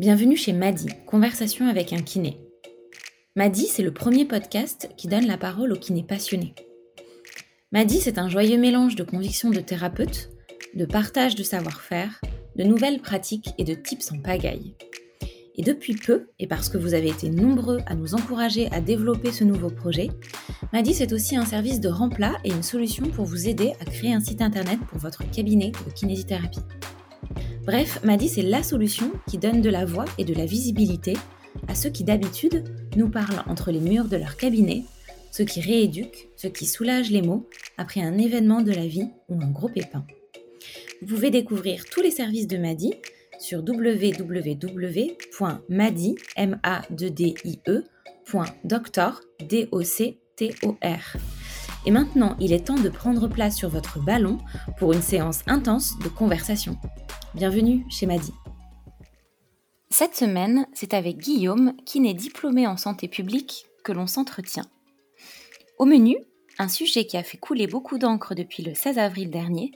Bienvenue chez Madi, Conversation avec un kiné. Madi, c'est le premier podcast qui donne la parole aux kinés passionnés. Madi, c'est un joyeux mélange de convictions de thérapeute, de partage de savoir-faire, de nouvelles pratiques et de tips en pagaille. Et depuis peu, et parce que vous avez été nombreux à nous encourager à développer ce nouveau projet, Madi c'est aussi un service de remplat et une solution pour vous aider à créer un site internet pour votre cabinet de kinésithérapie. Bref, Madi c'est la solution qui donne de la voix et de la visibilité à ceux qui d'habitude nous parlent entre les murs de leur cabinet ceux qui rééduquent, ceux qui soulagent les maux après un événement de la vie ou un gros pépin. Vous pouvez découvrir tous les services de Madi sur www.madi.doctor. Et maintenant, il est temps de prendre place sur votre ballon pour une séance intense de conversation. Bienvenue chez Madi. Cette semaine, c'est avec Guillaume, qui n'est diplômé en santé publique, que l'on s'entretient. Au menu, un sujet qui a fait couler beaucoup d'encre depuis le 16 avril dernier,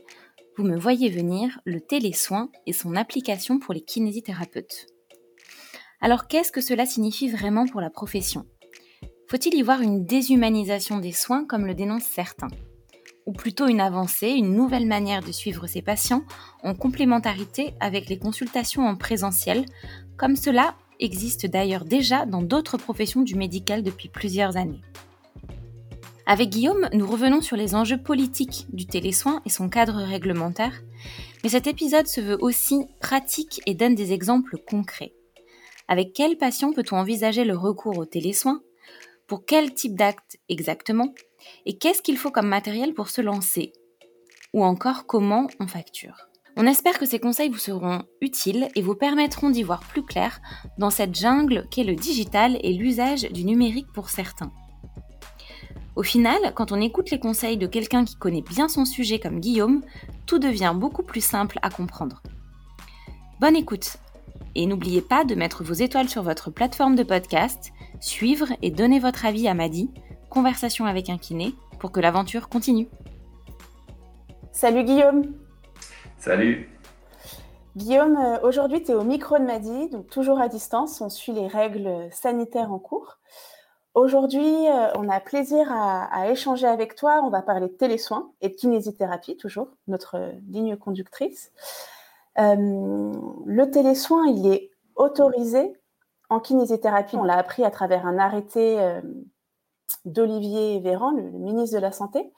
vous me voyez venir, le télésoin et son application pour les kinésithérapeutes. Alors qu'est-ce que cela signifie vraiment pour la profession? Faut-il y voir une déshumanisation des soins comme le dénoncent certains? Ou plutôt une avancée, une nouvelle manière de suivre ses patients en complémentarité avec les consultations en présentiel, comme cela existe d'ailleurs déjà dans d'autres professions du médical depuis plusieurs années. Avec Guillaume, nous revenons sur les enjeux politiques du télésoin et son cadre réglementaire, mais cet épisode se veut aussi pratique et donne des exemples concrets. Avec quel patient peut-on envisager le recours au télésoin? Pour quel type d'acte exactement Et qu'est-ce qu'il faut comme matériel pour se lancer Ou encore comment on facture on espère que ces conseils vous seront utiles et vous permettront d'y voir plus clair dans cette jungle qu'est le digital et l'usage du numérique pour certains. Au final, quand on écoute les conseils de quelqu'un qui connaît bien son sujet comme Guillaume, tout devient beaucoup plus simple à comprendre. Bonne écoute Et n'oubliez pas de mettre vos étoiles sur votre plateforme de podcast, suivre et donner votre avis à Madi, Conversation avec un kiné, pour que l'aventure continue. Salut Guillaume Salut Guillaume, euh, aujourd'hui tu es au micro de Madi, donc toujours à distance, on suit les règles sanitaires en cours. Aujourd'hui, euh, on a plaisir à, échanger avec toi. On va parler de télésoins et de kinésithérapie, toujours, notre ligne conductrice. Euh, le télésoin, il est autorisé en kinésithérapie. On l'a appris à travers un arrêté euh, d'Olivier Véran, le, ministre de la Santé.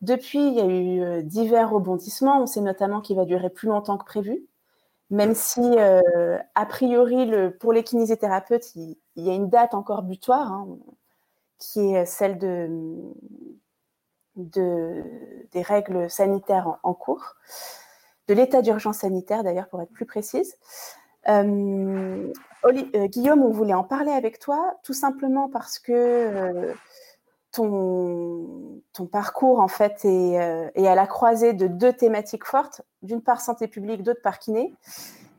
Depuis, il y a eu divers rebondissements. On sait notamment qu'il va durer plus longtemps que prévu même si, a priori, pour les kinésithérapeutes, il, y a une date encore butoir, hein, qui est celle de, des règles sanitaires en, cours, de l'état d'urgence sanitaire d'ailleurs, pour être plus précise. Euh, euh, Guillaume, on voulait en parler avec toi, tout simplement parce que euh, ton, parcours en fait est, à la croisée de deux thématiques fortes, d'une part santé publique, d'autre part kiné.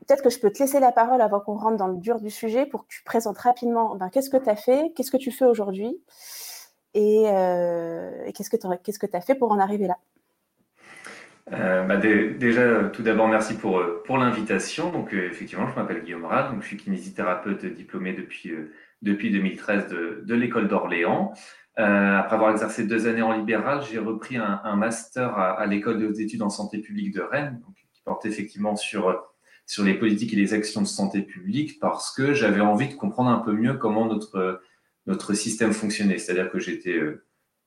Peut-être que je peux te laisser la parole avant qu'on rentre dans le dur du sujet pour que tu présentes rapidement. Ben, qu'est-ce que tu as fait, qu'est-ce que tu fais aujourd'hui? Et, qu'est-ce que tu as fait pour en arriver là? Euh, bah, déjà, tout d'abord, merci pour, pour l'invitation. Donc, euh, effectivement, je m'appelle Guillaume Rad, donc je suis kinésithérapeute diplômé depuis, depuis 2013 de, de l'école d'Orléans. après avoir exercé deux années en libéral, j'ai repris un, master à, à l'école des études en santé publique de Rennes, qui porte effectivement sur sur les politiques et les actions de santé publique parce que j'avais envie de comprendre un peu mieux comment notre, notre système fonctionnait. C'est-à-dire que j'étais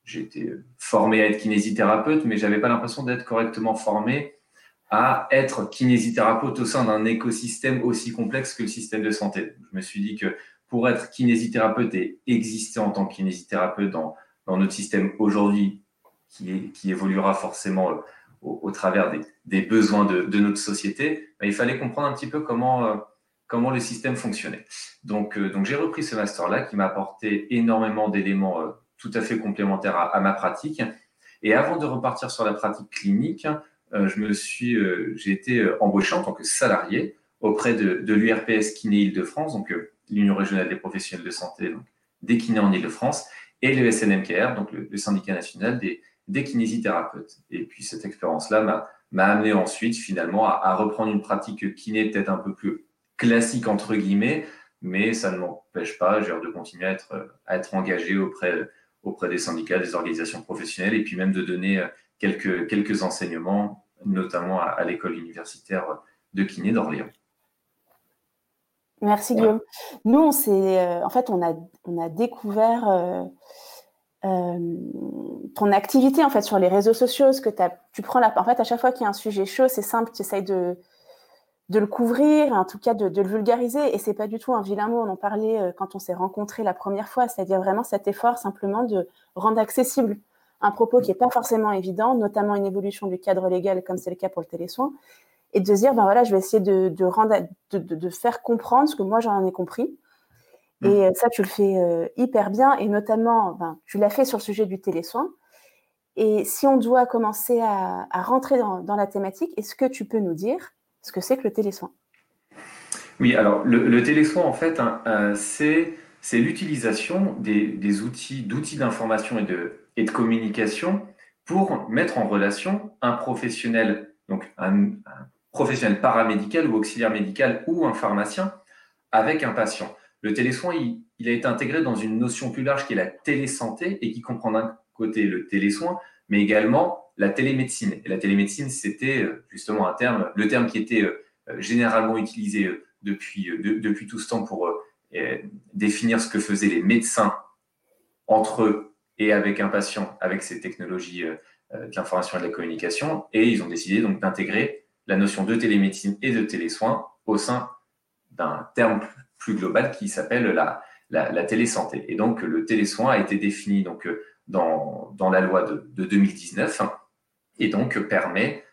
euh, j'étais formé à être kinésithérapeute, mais j'avais pas l'impression d'être correctement formé à être kinésithérapeute au sein d'un écosystème aussi complexe que le système de santé. Je me suis dit que pour être kinésithérapeute et exister en tant que kinésithérapeute dans, notre système aujourd'hui, qui, évoluera forcément euh, au, travers des, besoins de, notre société, bah, il fallait comprendre un petit peu comment, euh, le système fonctionnait. Donc, euh, donc j'ai repris ce master-là qui m'a apporté énormément d'éléments tout à fait complémentaires à, ma pratique. Et avant de repartir sur la pratique clinique, je me suis, j'ai été embauché en tant que salarié auprès de, de l'URPS Kiné Île-de-France, donc l'Union régionale des professionnels de santé, donc des kinés en Île-de-France, et le SNMKR, donc le syndicat national des, des kinésithérapeutes. Et puis cette expérience-là m'a amené ensuite finalement à, reprendre une pratique kiné peut-être un peu plus classique entre guillemets, mais ça ne m'empêche pas de continuer à être, à être engagé auprès, auprès des syndicats, des organisations professionnelles, et puis même de donner quelques, quelques enseignements, notamment à, l'école universitaire de kiné d'Orléans. Merci Guillaume. Nous, on euh, en fait, on a, on a découvert euh, euh, ton activité en fait sur les réseaux sociaux, ce que tu prends la, en fait à chaque fois qu'il y a un sujet chaud, c'est simple, tu essayes de, de le couvrir, en tout cas de, de le vulgariser, et c'est pas du tout un vilain mot. On en parlait quand on s'est rencontrés la première fois, c'est-à-dire vraiment cet effort simplement de rendre accessible un propos qui n'est pas forcément évident, notamment une évolution du cadre légal, comme c'est le cas pour le télésoin, et de se dire, ben voilà, je vais essayer de, rendre, de, faire comprendre ce que moi j'en ai compris. Mm. Et euh, ça, tu le fais euh, hyper bien, et notamment, ben, tu l'as fait sur le sujet du télésoin. Et si on doit commencer à, rentrer dans, la thématique, est-ce que tu peux nous dire ce que c'est que le télésoin? Oui, alors le, télésoin, en fait, hein, euh, c'est l'utilisation des, outils, d'outils d'information et de, et de communication pour mettre en relation un professionnel, donc un, professionnel paramédical ou auxiliaire médical ou un pharmacien avec un patient. Le télésoin, il, il, a été intégré dans une notion plus large qui est la télésanté et qui comprend d'un côté le télésoin, mais également la télémédecine. Et la télémédecine, c'était euh, justement un terme, le terme qui était euh, généralement utilisé euh, depuis, tout ce temps pour définir ce que faisaient les médecins entre eux et avec un patient avec ces technologies de l'information et de la communication. Et ils ont décidé donc d'intégrer la notion de télémédecine et de télésoins au sein d'un terme plus global qui s'appelle la, télésanté. Et donc le télésoin a été défini donc, dans la loi de, 2019 et donc permet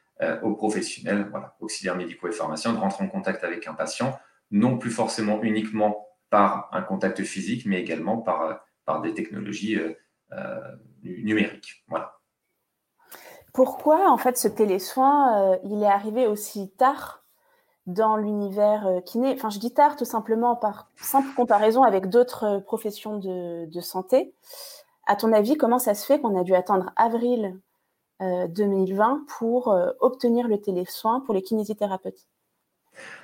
aux professionnels, voilà, auxiliaires médicaux et pharmaciens, de rentrer en contact avec un patient, non plus forcément uniquement par un contact physique, mais également par, par des technologies euh, numérique. Voilà. Pourquoi, en fait, ce télésoin, euh, il est arrivé aussi tard dans l'univers euh, kiné? Enfin, je dis tard tout simplement par simple comparaison avec d'autres professions de, santé. À ton avis, comment ça se fait qu'on a dû attendre avril 2020 pour obtenir le télésoin pour les kinésithérapeutes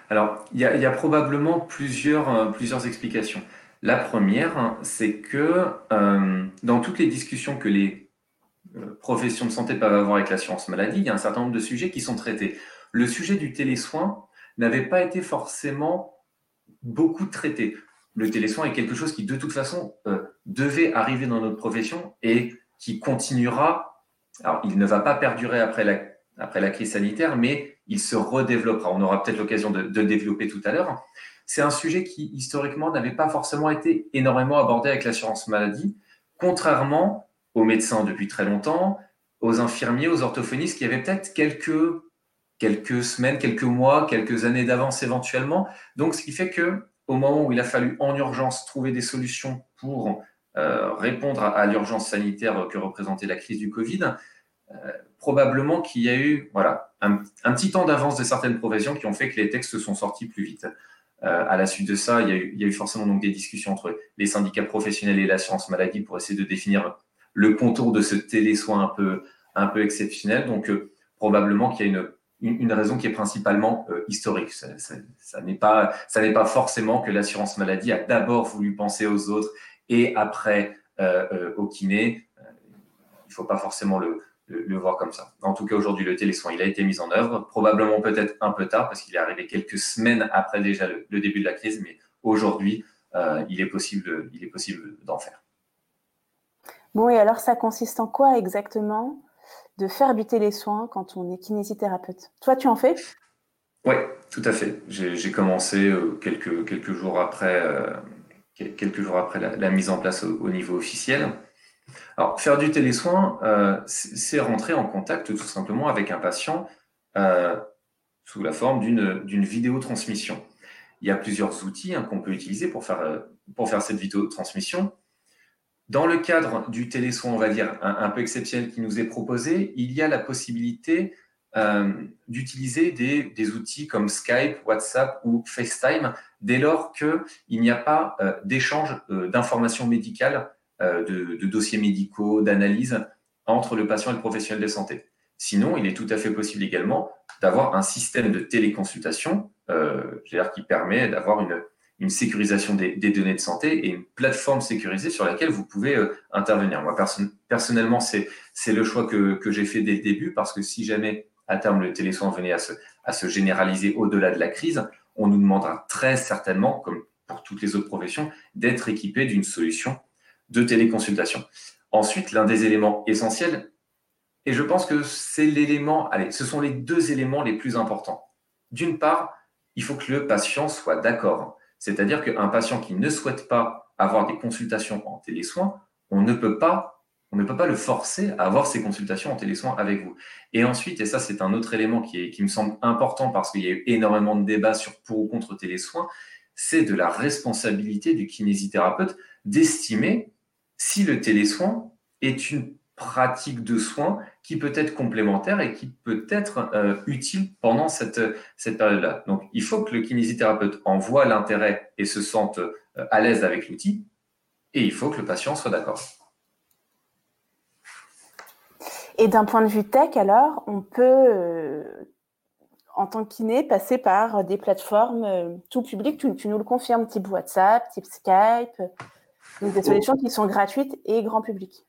Alors, il y, a probablement plusieurs, plusieurs explications. La première, c'est que euh, dans toutes les discussions que les euh, professions de santé peuvent avoir avec l'assurance maladie, il y a un certain nombre de sujets qui sont traités. Le sujet du télésoin n'avait pas été forcément beaucoup traité. Le télésoin est quelque chose qui, de toute façon, euh, devait arriver dans notre profession et qui continuera. Alors, il ne va pas perdurer après la, après la crise sanitaire, mais il se redéveloppera. On aura peut-être l'occasion de, de développer tout à l'heure c'est un sujet qui, historiquement, n'avait pas forcément été énormément abordé avec l'assurance maladie, contrairement aux médecins depuis très longtemps, aux infirmiers, aux orthophonistes qui avaient peut-être quelques, quelques semaines, quelques mois, quelques années d'avance éventuellement. Donc, ce qui fait que au moment où il a fallu en urgence trouver des solutions pour répondre à, l'urgence sanitaire que représentait la crise du Covid, euh, probablement qu'il y a eu voilà, un, petit temps d'avance de certaines professions qui ont fait que les textes sont sortis plus vite. Euh, à la suite de ça, il y, a eu, forcément donc des discussions entre les syndicats professionnels et l'assurance maladie pour essayer de définir le contour de ce télésoin un peu, un peu exceptionnel. Donc, euh, probablement qu'il y a une, une, raison qui est principalement euh, historique. Ça, ça, ça n'est pas forcément que l'assurance maladie a d'abord voulu penser aux autres et après au kiné. il ne faut pas forcément le, le, voir comme ça. En tout cas, aujourd'hui, le télésoin, il a été mis en œuvre, probablement peut-être un peu tard, parce qu'il est arrivé quelques semaines après déjà le, début de la crise, mais aujourd'hui, euh, il est possible, il est possible d'en faire. Bon, et alors ça consiste en quoi exactement de faire du télésoin quand on est kinésithérapeute? Toi, tu en fais? Oui, tout à fait. J'ai commencé euh, quelques, quelques jours après, euh, quelques jours après la, mise en place au niveau officiel. Alors, faire du télésoin, euh, c'est rentrer en contact tout simplement avec un patient euh, sous la forme d'une vidéotransmission. Il y a plusieurs outils hein, qu'on peut utiliser pour faire, euh, pour faire cette vidéotransmission. Dans le cadre du télésoin, on va dire, un, peu exceptionnel qui nous est proposé, il y a la possibilité d'utiliser des, des, outils comme Skype, WhatsApp ou FaceTime dès lors qu'il n'y a pas d'échange d'informations médicales euh, de, dossiers médicaux, d'analyses entre le patient et le professionnel de santé. Sinon, il est tout à fait possible également d'avoir un système de téléconsultation qui permet d'avoir une, une sécurisation des, données de santé et une plateforme sécurisée sur laquelle vous pouvez euh, intervenir. Moi, personnellement, c'est le choix que, j'ai fait dès le début parce que si jamais à terme le télésoin venait à se, à se généraliser au-delà de la crise, on nous demandera très certainement, comme pour toutes les autres professions, d'être équipé d'une solution de téléconsultation. Ensuite, l'un des éléments essentiels, et je pense que c'est l'élément, allez, ce sont les deux éléments les plus importants. D'une part, il faut que le patient soit d'accord. C'est-à-dire qu'un patient qui ne souhaite pas avoir des consultations en télésoins, on ne peut pas, on ne peut pas le forcer à avoir ces consultations en télésoins avec vous. Et ensuite, et ça c'est un autre élément qui, me semble important parce qu'il y a eu énormément de débats sur pour ou contre télésoins, c'est de la responsabilité du kinésithérapeute d'estimer si le télésoin est une pratique de soins qui peut être complémentaire et qui peut être euh, utile pendant cette, cette période-là. Donc, il faut que le kinésithérapeute en voit l'intérêt et se sente euh, à l'aise avec l'outil, et il faut que le patient soit d'accord. Et d'un point de vue tech, alors, on peut, euh, en tant que kiné, passer par des plateformes tout public, tu, tu, nous le confirmes, type WhatsApp, type Skype, donc des solutions qui sont gratuites et grand public.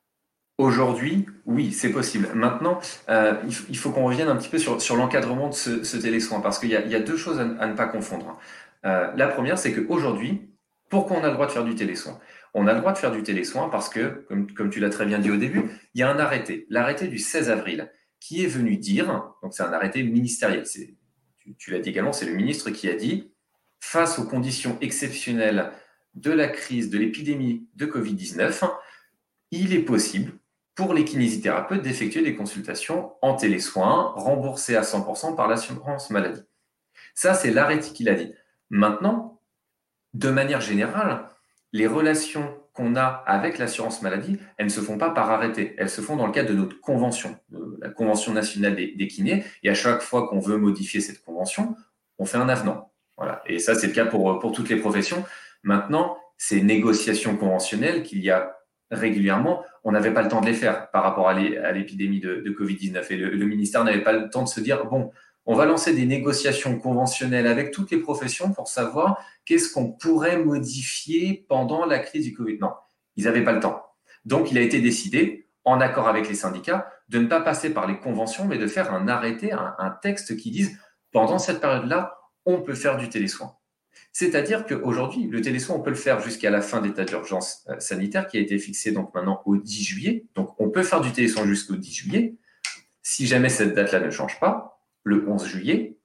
Aujourd'hui, oui, c'est possible. Maintenant, euh, il, faut qu'on revienne un petit peu sur, l'encadrement de ce, ce télésoin, parce qu'il y, a deux choses à, ne pas confondre. Euh, la première, c'est qu'aujourd'hui, pourquoi on a le droit de faire du télésoin? On a le droit de faire du télésoin parce que, comme, tu l'as très bien dit au début, il y a un arrêté, l'arrêté du 16 avril, qui est venu dire, donc c'est un arrêté ministériel, tu, tu l'as dit également, c'est le ministre qui a dit, face aux conditions exceptionnelles de la crise, de l'épidémie de Covid-19, il est possible pour les kinésithérapeutes d'effectuer des consultations en télésoins remboursées à 100% par l'assurance maladie. Ça, c'est l'arrêté qu'il a dit. Maintenant, de manière générale, les relations qu'on a avec l'assurance maladie, elles ne se font pas par arrêté, elles se font dans le cadre de notre convention, la Convention nationale des, kinés, et à chaque fois qu'on veut modifier cette convention, on fait un avenant. Voilà. Et ça, c'est le cas pour, pour toutes les professions. Maintenant, ces négociations conventionnelles qu'il y a régulièrement, on n'avait pas le temps de les faire par rapport à l'épidémie de, Covid-19. Et le, ministère n'avait pas le temps de se dire, bon, on va lancer des négociations conventionnelles avec toutes les professions pour savoir qu'est-ce qu'on pourrait modifier pendant la crise du Covid. Non, ils n'avaient pas le temps. Donc, il a été décidé, en accord avec les syndicats, de ne pas passer par les conventions, mais de faire un arrêté, un, texte qui dise, pendant cette période-là, on peut faire du télésoin. C'est-à-dire qu'aujourd'hui, le télésoin, on peut le faire jusqu'à la fin d'état d'urgence euh, sanitaire qui a été fixé donc maintenant au 10 juillet. Donc, on peut faire du télésoin jusqu'au 10 juillet. Si jamais cette date-là ne change pas, le 11 juillet,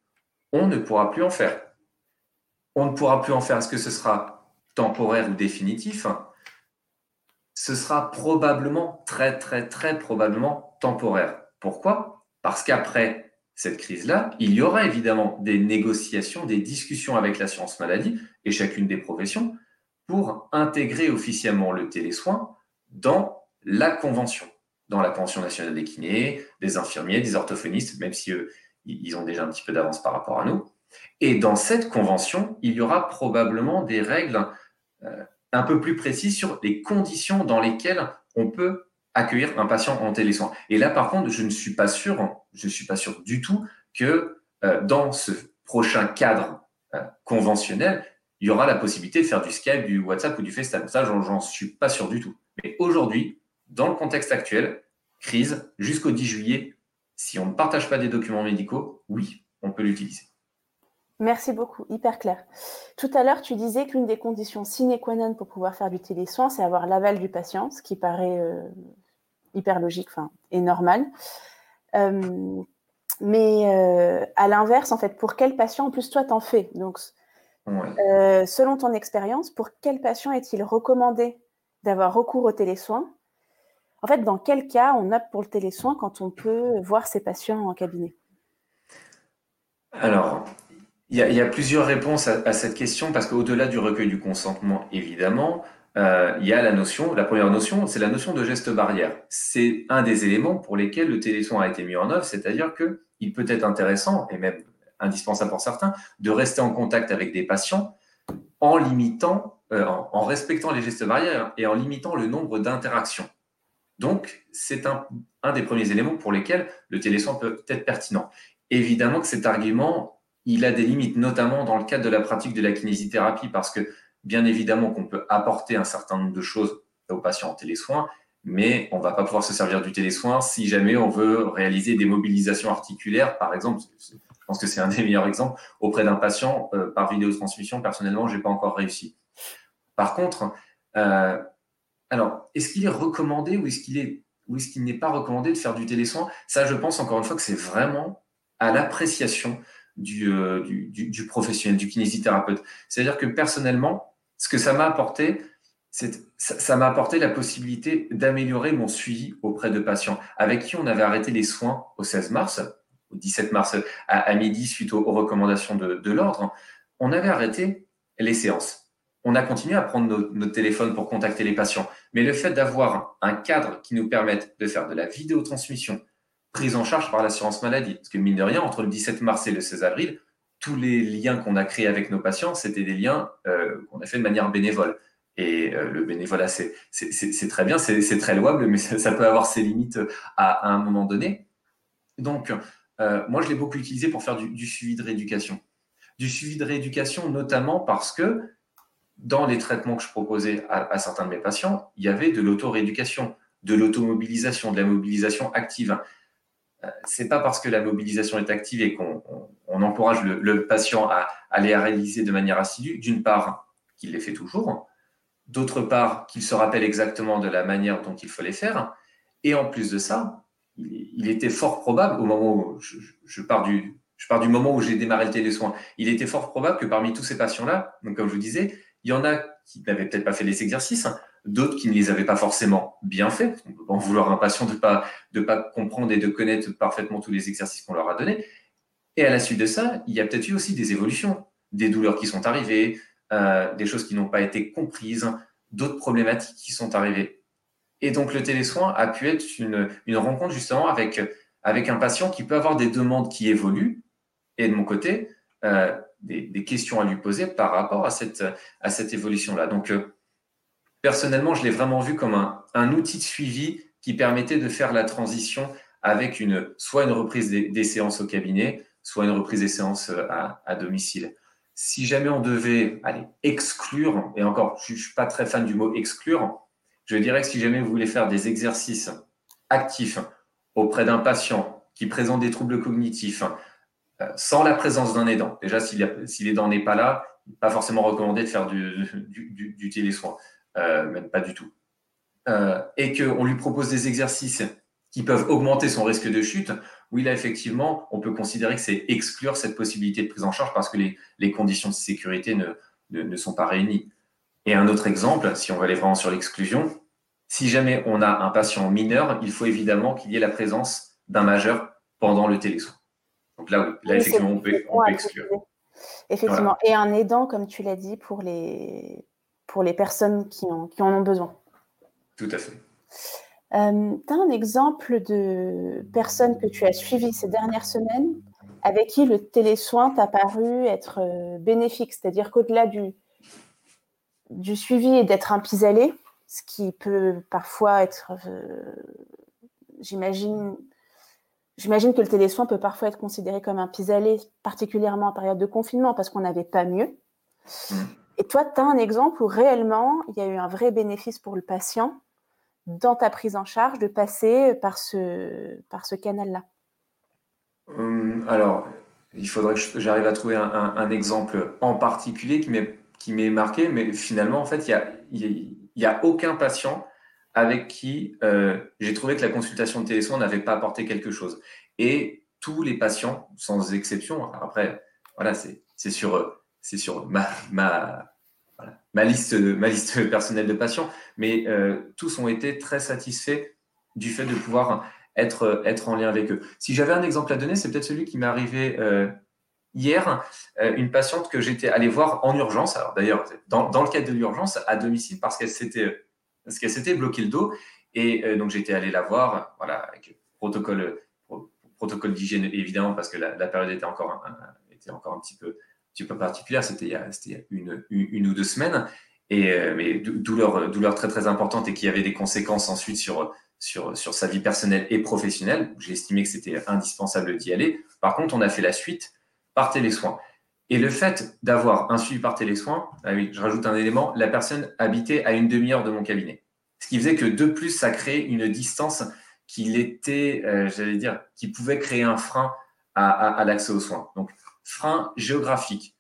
on ne pourra plus en faire. On ne pourra plus en faire. Est-ce que ce sera temporaire ou définitif? Ce sera probablement, très, très, très probablement temporaire. Pourquoi? Parce qu'après cette crise-là, il y aura évidemment des négociations, des discussions avec l'assurance maladie et chacune des professions pour intégrer officiellement le télésoin dans la convention, dans la convention nationale des kinés, des infirmiers, des orthophonistes, même si eux, ils ont déjà un petit peu d'avance par rapport à nous. Et dans cette convention, il y aura probablement des règles euh, un peu plus précises sur les conditions dans lesquelles on peut accueillir un patient en télésoin. Et là, par contre, je ne suis pas sûr, je ne suis pas sûr du tout que euh, dans ce prochain cadre euh, conventionnel, il y aura la possibilité de faire du Skype, du WhatsApp ou du FaceTime. Ça, j'en suis pas sûr du tout. Mais aujourd'hui, dans le contexte actuel, crise, jusqu'au 10 juillet, si on ne partage pas des documents médicaux, oui, on peut l'utiliser. Merci beaucoup, hyper clair. Tout à l'heure, tu disais qu'une des conditions sine qua non pour pouvoir faire du télésoin, c'est avoir l'aval du patient, ce qui paraît euh, hyper logique et normal. Euh, mais euh, à l'inverse, en fait, pour quel patient, en plus, toi, t'en fais? Donc, selon ton expérience, pour quel patient est-il recommandé d'avoir recours au télésoin? En fait, dans quel cas on opte pour le télésoin quand on peut voir ses patients en cabinet? Alors, il y, a plusieurs réponses à, cette question parce qu'au-delà du recueil du consentement, évidemment, euh, il y a la notion, la première notion, c'est la notion de geste barrière. C'est un des éléments pour lesquels le télésoin a été mis en œuvre, c'est-à-dire qu'il peut être intéressant et même indispensable pour certains de rester en contact avec des patients en limitant, euh, en, respectant les gestes barrières et en limitant le nombre d'interactions. Donc, c'est un, des premiers éléments pour lesquels le télésoin peut être pertinent. Évidemment que cet argument, il a des limites, notamment dans le cadre de la pratique de la kinésithérapie, parce que bien évidemment qu'on peut apporter un certain nombre de choses aux patients en télésoins, mais on ne va pas pouvoir se servir du télésoin si jamais on veut réaliser des mobilisations articulaires, par exemple. Je pense que c'est un des meilleurs exemples. Auprès d'un patient, euh, par vidéotransmission, personnellement, je n'ai pas encore réussi. Par contre, euh, alors, est-ce qu'il est recommandé ou est-ce qu'il est ou est-ce qu'il n'est pas recommandé de faire du télésoin? Ça, je pense encore une fois que c'est vraiment à l'appréciation du, euh, du, du, professionnel, du kinésithérapeute. C'est-à-dire que personnellement, ce que ça m'a apporté, ça m'a apporté la possibilité d'améliorer mon suivi auprès de patients avec qui on avait arrêté les soins au 16 mars, au 17 mars à, midi suite aux, recommandations de l'ordre. On avait arrêté les séances. On a continué à prendre notre nos téléphones pour contacter les patients. Mais le fait d'avoir un cadre qui nous permette de faire de la vidéotransmission, prise en charge par l'assurance maladie. Parce que mine de rien, entre le 17 mars et le 16 avril, tous les liens qu'on a créés avec nos patients, c'était des liens euh, qu'on a fait de manière bénévole. Et euh, le bénévolat, c'est très bien, c'est très louable, mais ça, peut avoir ses limites à, un moment donné. Donc, euh, moi, je l'ai beaucoup utilisé pour faire du, suivi de rééducation. Du suivi de rééducation, notamment parce que dans les traitements que je proposais à, à certains de mes patients, il y avait de l'auto-rééducation, de l'automobilisation, de la mobilisation active. Euh, c'est pas parce que la mobilisation est active et qu'on encourage le, patient à, aller les réaliser de manière assidue, d'une part, qu'il les fait toujours, d'autre part, qu'il se rappelle exactement de la manière dont il faut les faire, et en plus de ça, il, était fort probable, au moment où je, pars, du, je pars du moment où j'ai démarré le télésoin, il était fort probable que parmi tous ces patients-là, comme je vous disais, il y en a qui n'avaient peut-être pas fait les exercices, d'autres qui ne les avaient pas forcément bien fait. On peut en vouloir un patient de pas de pas comprendre et de connaître parfaitement tous les exercices qu'on leur a donnés. Et à la suite de ça, il y a peut-être eu aussi des évolutions, des douleurs qui sont arrivées, euh, des choses qui n'ont pas été comprises, d'autres problématiques qui sont arrivées. Et donc le télésoin a pu être une, une rencontre justement avec avec un patient qui peut avoir des demandes qui évoluent et de mon côté euh, des, questions à lui poser par rapport à cette à cette évolution là. Donc euh, personnellement, je l'ai vraiment vu comme un, outil de suivi qui permettait de faire la transition avec une, soit une reprise des, séances au cabinet, soit une reprise des séances euh, à, domicile. Si jamais on devait aller exclure, et encore, je ne suis pas très fan du mot exclure, je dirais que si jamais vous voulez faire des exercices actifs auprès d'un patient qui présente des troubles cognitifs, sans la présence d'un aidant, déjà si l'aidant n'est pas là, pas forcément recommandé de faire du, télésoin. Euh, même pas du tout, euh, et qu'on lui propose des exercices qui peuvent augmenter son risque de chute, oui, là, effectivement, on peut considérer que c'est exclure cette possibilité de prise en charge parce que les, conditions de sécurité ne, ne, sont pas réunies. Et un autre exemple, si on va aller vraiment sur l'exclusion, si jamais on a un patient mineur, il faut évidemment qu'il y ait la présence d'un majeur pendant le télésoin. Donc là, là effectivement, on peut, exclure. Effectivement. Et un aidant, comme tu l'as dit, pour les, pour les personnes qui en, qui en ont besoin. Tout à fait. Euh, tu as un exemple de personnes que tu as suivies ces dernières semaines avec qui le télésoin t'a paru être euh, bénéfique, c'est-à-dire qu'au-delà du, du suivi et d'être un pis-aller, ce qui peut parfois être, euh, j'imagine, j'imagine que le télésoin peut parfois être considéré comme un pis-aller, particulièrement en période de confinement, parce qu'on n'avait pas mieux. Mmh. Et toi, tu as un exemple où réellement, il y a eu un vrai bénéfice pour le patient dans ta prise en charge de passer par ce, par ce canal-là? Hum, Alors, il faudrait que j'arrive à trouver un, exemple en particulier qui m'est marqué, mais finalement, en fait, il n'y a, a, aucun patient avec qui euh, j'ai trouvé que la consultation de n'avait pas apporté quelque chose. Et tous les patients, sans exception, après, voilà, c'est sur c'est sur ma, liste, personnelle de patients, mais euh, tous ont été très satisfaits du fait de pouvoir être, en lien avec eux. Si j'avais un exemple à donner, c'est peut-être celui qui m'est arrivé euh, hier, euh, une patiente que j'étais allé voir en urgence, alors d'ailleurs dans, dans, le cadre de l'urgence, à domicile, parce qu'elle s'était parce qu'elle s'était bloqué le dos, et donc j'étais allé la voir, voilà, avec protocole protocole d'hygiène évidemment parce que la, période était encore était encore un petit peu petit peu particulière, c'était il y a, une, une, ou deux semaines, et, euh, mais douleur, douleur très très importante et qui avait des conséquences ensuite sur, sur, sur sa vie personnelle et professionnelle. J'ai estimé que c'était indispensable d'y aller. Par contre, on a fait la suite par télésoin. Et le fait d'avoir un suivi par télésoin, ah oui, je rajoute un élément, la personne habitait à une demi-heure de mon cabinet. Ce qui faisait que de plus, ça crée une distance qui était, euh, j'allais dire, qui pouvait créer un frein à, l'accès aux soins. Donc, frein géographique,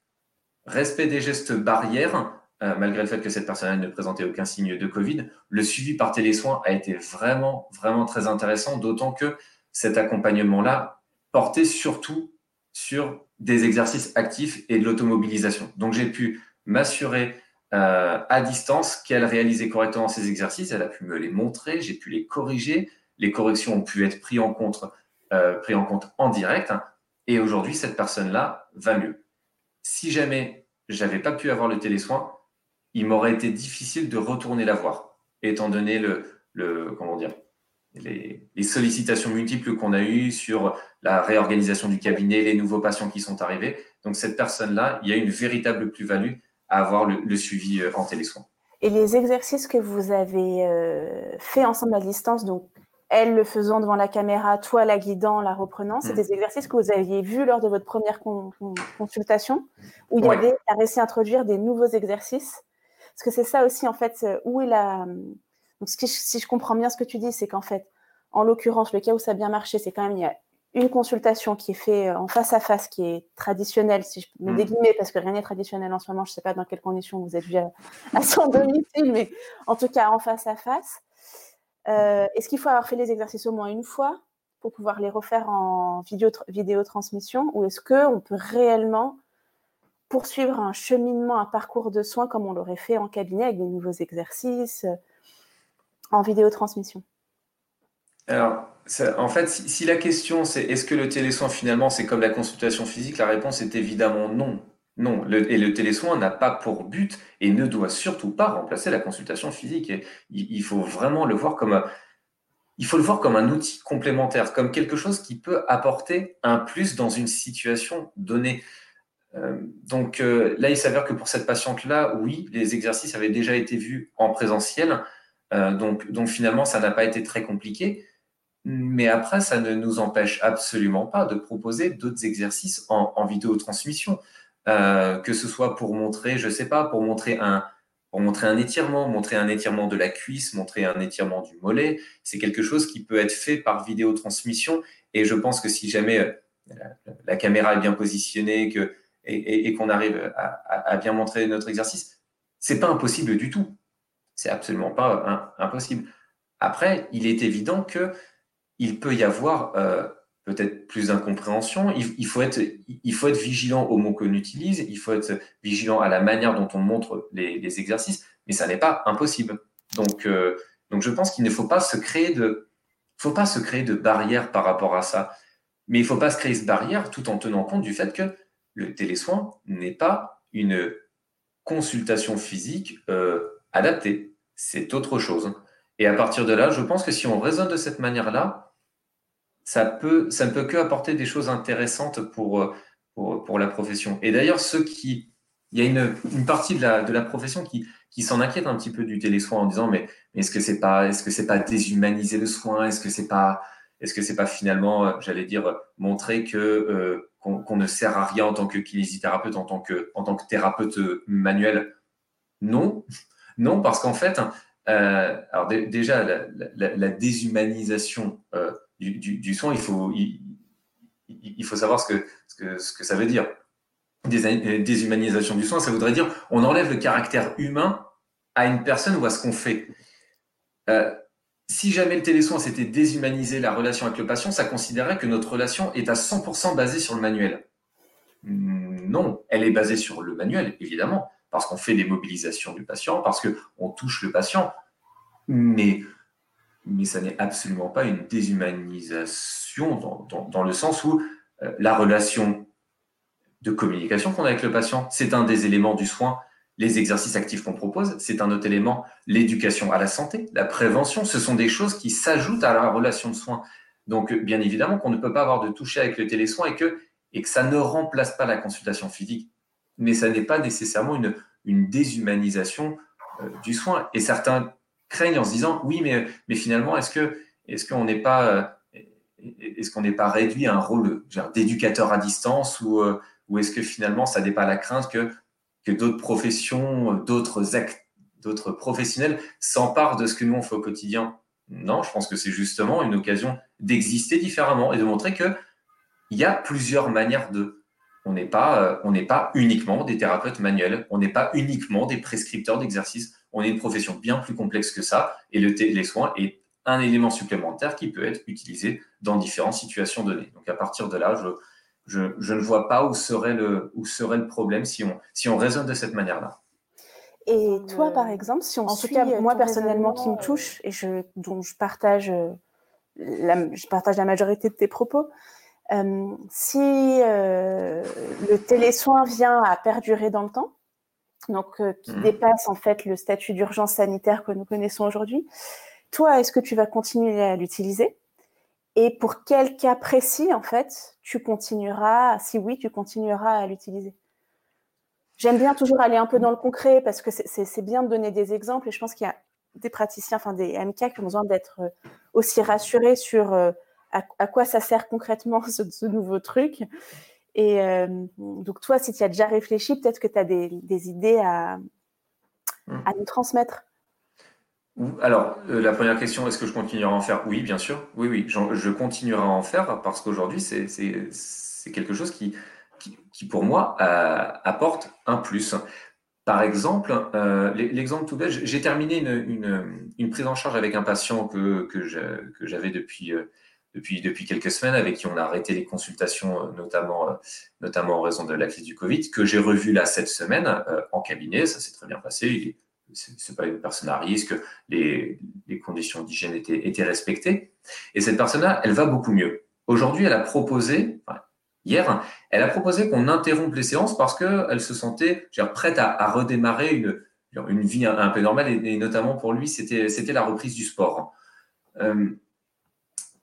respect des gestes barrières, euh, malgré le fait que cette personne ne présentait aucun signe de Covid, le suivi par télésoin a été vraiment, vraiment très intéressant, d'autant que cet accompagnement-là portait surtout sur des exercices actifs et de l'automobilisation. Donc j'ai pu m'assurer euh, à distance qu'elle réalisait correctement ces exercices, elle a pu me les montrer, j'ai pu les corriger, les corrections ont pu être prises en compte, euh, en, compte en direct, et aujourd'hui cette personne-là va mieux. Si jamais j'avais pas pu avoir le télésoin, il m'aurait été difficile de retourner la voir, étant donné le, le comment dire, les, sollicitations multiples qu'on a eues sur la réorganisation du cabinet, les nouveaux patients qui sont arrivés. Donc, cette personne-là, il y a une véritable plus-value à avoir le, suivi euh, en télésoin. Et les exercices que vous avez euh, fait ensemble à distance, donc elle le faisant devant la caméra, toi la guidant, la reprenant, c'est mm. des exercices que vous aviez vus lors de votre première consultation, où il y avait à réussi à introduire des nouveaux exercices. Parce que c'est ça aussi, en fait, où est la, donc, si je comprends bien ce que tu dis, c'est qu'en fait, en l'occurrence, le cas où ça a bien marché, c'est quand même il y a une consultation qui est faite euh, en face à face, qui est traditionnelle, si je me mmh. parce que rien n'est traditionnel en ce moment. Je ne sais pas dans quelles conditions vous êtes vu à, son domicile, mais en tout cas en face à face. Euh, est-ce qu'il faut avoir fait les exercices au moins une fois pour pouvoir les refaire en vidéo, vidéo transmission, ou est-ce qu'on peut réellement poursuivre un cheminement, un parcours de soins comme on l'aurait fait en cabinet avec des nouveaux exercices en vidéotransmission Alors, en fait, si, la question c'est est-ce que le télésoin finalement c'est comme la consultation physique, la réponse est évidemment non. Non, et le télésoin n'a pas pour but et ne doit surtout pas remplacer la consultation physique. il, faut vraiment le voir comme un, il faut le voir comme un outil complémentaire, comme quelque chose qui peut apporter un plus dans une situation donnée. Euh, donc euh, là, il s'avère que pour cette patiente-là, oui, les exercices avaient déjà été vus en présentiel, euh, donc, finalement, ça n'a pas été très compliqué. Mais après, ça ne nous empêche absolument pas de proposer d'autres exercices en, en vidéotransmission, euh, que ce soit pour montrer, je sais pas, pour montrer un, pour montrer un étirement, montrer un étirement de la cuisse, montrer un étirement du mollet. C'est quelque chose qui peut être fait par vidéotransmission. Et je pense que si jamais euh, la, caméra est bien positionnée et, qu'on arrive à, à, bien montrer notre exercice, c'est pas impossible du tout. C'est absolument pas impossible. Après, il est évident que il peut y avoir euh, peut-être plus d'incompréhension. Il, faut être, il faut être vigilant aux mots qu'on utilise. Il faut être vigilant à la manière dont on montre les, exercices. Mais ça n'est pas impossible. Donc, euh, donc je pense qu'il ne faut pas se créer de, faut pas se créer de barrières par rapport à ça. Mais il ne faut pas se créer cette barrière tout en tenant compte du fait que le télésoin n'est pas une consultation physique euh, adapté. C'est autre chose. Et à partir de là, je pense que si on raisonne de cette manière-là, ça, peut, ça ne peut que apporter des choses intéressantes pour, pour, pour la profession. Et d'ailleurs, ceux qui. Il y a une, une partie de la, de la profession qui, qui s'en inquiète un petit peu du télésoin en disant mais, est-ce que c'est pas est-ce que pas déshumaniser le soin? Est-ce que c'est pas est-ce que pas finalement j'allais dire montrer euh, qu'on, ne sert à rien en tant que kinésithérapeute en tant que en tant que thérapeute manuel? Non non, parce qu'en fait, euh, déjà, la, déshumanisation euh, du, soin, il faut, il, faut savoir ce que, ça veut dire. Des, déshumanisation du soin, ça voudrait dire on enlève le caractère humain à une personne ou à ce qu'on fait. Euh, si jamais le télésoin s'était déshumanisé la relation avec le patient, ça considérait que notre relation est à 100% basée sur le manuel. Non, elle est basée sur le manuel, évidemment, parce qu'on fait des mobilisations du patient, parce qu'on touche le patient. Mais, mais ça n'est absolument pas une déshumanisation dans, dans, le sens où euh, la relation de communication qu'on a avec le patient, c'est un des éléments du soin. Les exercices actifs qu'on propose, c'est un autre élément. L'éducation à la santé, la prévention, ce sont des choses qui s'ajoutent à la relation de soins. Donc, bien évidemment, qu'on ne peut pas avoir de toucher avec le télésoin et que, et que ça ne remplace pas la consultation physique mais ça n'est pas nécessairement une, une déshumanisation euh, du soin. Et certains craignent en se disant oui, mais, mais finalement, est-ce que est-ce qu'on n'est pas euh, est-ce pas réduit à un rôle d'éducateur à distance ou, euh, ou est-ce que finalement ça n'est pas la crainte que, que d'autres professions, d'autres d'autres professionnels s'emparent de ce que nous on fait au quotidien? Non, je pense que c'est justement une occasion d'exister différemment et de montrer que il y a plusieurs manières de. On n'est pas, euh, on n'est pas uniquement des thérapeutes manuels, on n'est pas uniquement des prescripteurs d'exercices. On est une profession bien plus complexe que ça et le les soins est un élément supplémentaire qui peut être utilisé dans différentes situations données. Donc à partir de là, je, je, ne vois pas où serait le, où serait le problème si on, si on raisonne de cette manière-là. Et toi, par exemple, si on en tout cas, moi personnellement, qui me touche et je, dont je partage, euh, la, je partage la majorité de tes propos, euh, si euh, le télésoin vient à perdurer dans le temps, donc qui mmh. dépasse en fait le statut d'urgence sanitaire que nous connaissons aujourd'hui, toi, est-ce que tu vas continuer à l'utiliser? Et pour quel cas précis, en fait, tu continueras, si oui, tu continueras à l'utiliser? J'aime bien toujours aller un peu dans le concret parce que c'est bien de donner des exemples et je pense qu'il y a des praticiens, enfin des MK qui ont besoin d'être euh, aussi rassurés sur euh, à, quoi ça sert concrètement ce, nouveau truc. Et euh, donc toi, si tu as déjà réfléchi, peut-être que tu as des, idées à, mmh. à nous transmettre. Alors, la première question, est-ce que je continuerai à en faire? Oui, bien sûr. Oui, oui, je continuerai à en faire parce qu'aujourd'hui, c'est quelque chose qui, qui, pour moi, euh, apporte un plus. Par exemple, euh, l'exemple tout bête, j'ai terminé une, prise en charge avec un patient que, que j'avais depuis, euh, depuis, depuis quelques semaines, avec qui on a arrêté les consultations, notamment, notamment en raison de la crise du Covid, que j'ai revu là cette semaine en cabinet. Ça s'est très bien passé. Ce n'est pas une personne à risque, les, les conditions d'hygiène étaient, étaient respectées. Et cette personne-là, elle va beaucoup mieux. Aujourd'hui, elle a proposé, hier, elle a proposé qu'on interrompe les séances parce qu'elle se sentait prête à, redémarrer une, une vie un, peu normale, et, notamment pour lui, c'était la reprise du sport. Euh,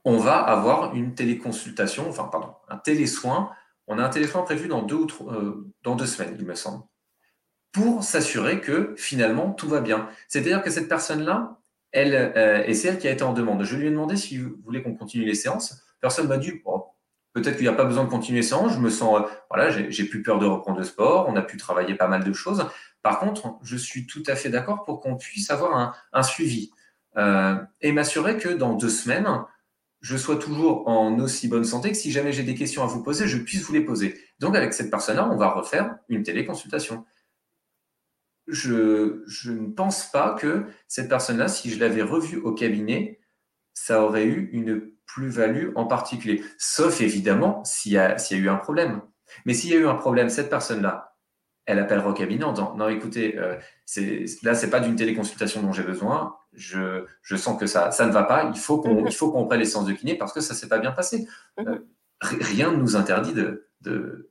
on va avoir une téléconsultation, enfin, pardon, un télésoin. On a un télésoin prévu dans deux, ou euh, dans deux semaines, il me semble, pour s'assurer que finalement tout va bien. C'est-à-dire que cette personne-là, elle, euh, et c'est elle qui a été en demande. Je lui ai demandé si vous voulez qu'on continue les séances. Personne m'a dit, oh, Peut-être qu'il n'y a pas besoin de continuer séance. Je me sens, euh, voilà, j'ai plus peur de reprendre le sport. On a pu travailler pas mal de choses. Par contre, je suis tout à fait d'accord pour qu'on puisse avoir un, suivi euh, et m'assurer que dans deux semaines, je sois toujours en aussi bonne santé que si jamais j'ai des questions à vous poser, je puisse vous les poser. Donc, avec cette personne-là, on va refaire une téléconsultation. Je, ne pense pas que cette personne-là, si je l'avais revue au cabinet, ça aurait eu une plus-value en particulier. Sauf évidemment s'il y, a, eu un problème. Mais s'il y a eu un problème, cette personne-là, elle appellera au cabinet en disant Non, écoutez, euh, là, ce n'est pas d'une téléconsultation dont j'ai besoin. Je, sens que ça, ça ne va pas. Il faut qu'on mhm. faut qu'on prenne les séances de kiné parce que ça ne s'est pas bien passé. Mhm. Euh, rien ne nous interdit de, de,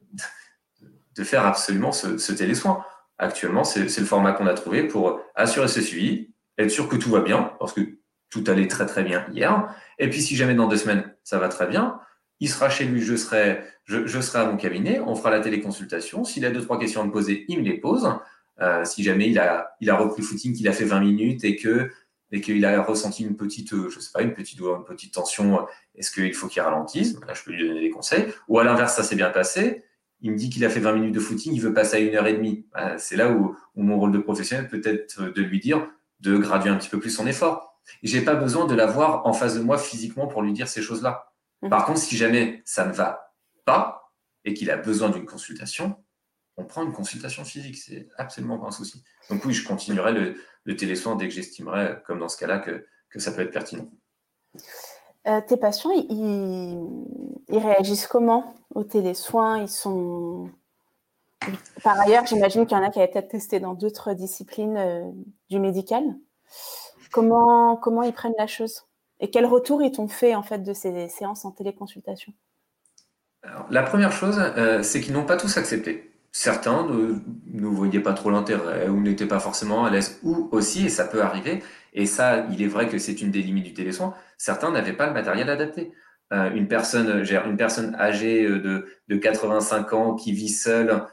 de faire absolument ce, ce télésoin. Actuellement, c'est le format qu'on a trouvé pour assurer ce suivi, être sûr que tout va bien, parce que tout allait très très bien hier. Et puis si jamais dans deux semaines ça va très bien, il sera chez lui, je serai, je, serai à mon cabinet, on fera la téléconsultation. S'il a deux trois questions à me poser, il me les pose. Euh, si jamais il a, repris le footing, qu'il a fait 20 minutes et que et qu'il a ressenti une petite, je sais pas, une petite une petite tension, est-ce qu'il faut qu'il ralentisse? Là, je peux lui donner des conseils. Ou à l'inverse, ça s'est bien passé. Il me dit qu'il a fait 20 minutes de footing, il veut passer à une heure et demie. C'est là où, mon rôle de professionnel peut être de lui dire de graduer un petit peu plus son effort. Et j'ai pas besoin de l'avoir en face de moi physiquement pour lui dire ces choses-là. Mhm. Par contre, si jamais ça ne va pas et qu'il a besoin d'une consultation, on prend une consultation physique. C'est absolument pas un souci. Donc oui, je continuerai le, le télésoin dès que j'estimerai, comme dans ce cas-là, que, que, ça peut être pertinent. Euh, tes patients, ils, ils, réagissent comment au télésoin Ils sont. Par ailleurs, j'imagine qu'il y en a qui avaient peut-être testé dans d'autres disciplines euh, du médical. Comment, comment ils prennent la chose? Et quel retour ils t'ont fait en fait de ces séances en téléconsultation? La première chose, euh, c'est qu'ils n'ont pas tous accepté. Certains ne, voyaient pas trop l'intérêt ou n'étaient pas forcément à l'aise, ou aussi, et ça peut arriver, et ça, il est vrai que c'est une des limites du télésoin, certains n'avaient pas le matériel adapté. Euh, une, personne, âgée euh, de, de 85 ans qui vit seule